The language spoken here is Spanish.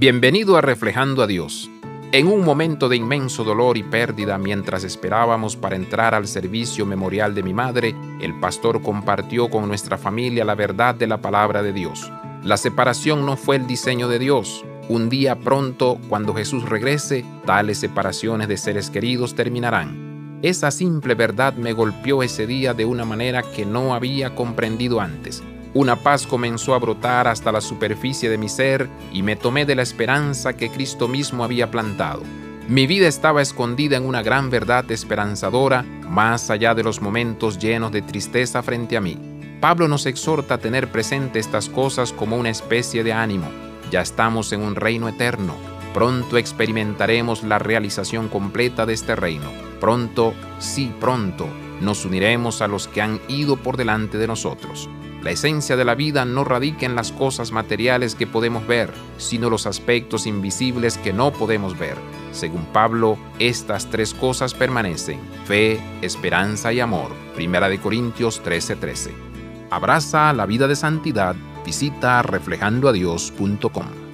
Bienvenido a Reflejando a Dios. En un momento de inmenso dolor y pérdida mientras esperábamos para entrar al servicio memorial de mi madre, el pastor compartió con nuestra familia la verdad de la palabra de Dios. La separación no fue el diseño de Dios. Un día pronto, cuando Jesús regrese, tales separaciones de seres queridos terminarán. Esa simple verdad me golpeó ese día de una manera que no había comprendido antes. Una paz comenzó a brotar hasta la superficie de mi ser y me tomé de la esperanza que Cristo mismo había plantado. Mi vida estaba escondida en una gran verdad esperanzadora, más allá de los momentos llenos de tristeza frente a mí. Pablo nos exhorta a tener presente estas cosas como una especie de ánimo. Ya estamos en un reino eterno. Pronto experimentaremos la realización completa de este reino. Pronto, sí, pronto, nos uniremos a los que han ido por delante de nosotros. La esencia de la vida no radica en las cosas materiales que podemos ver, sino los aspectos invisibles que no podemos ver. Según Pablo, estas tres cosas permanecen, fe, esperanza y amor. Primera de Corintios 13:13. Abraza la vida de santidad, visita reflejandoadios.com.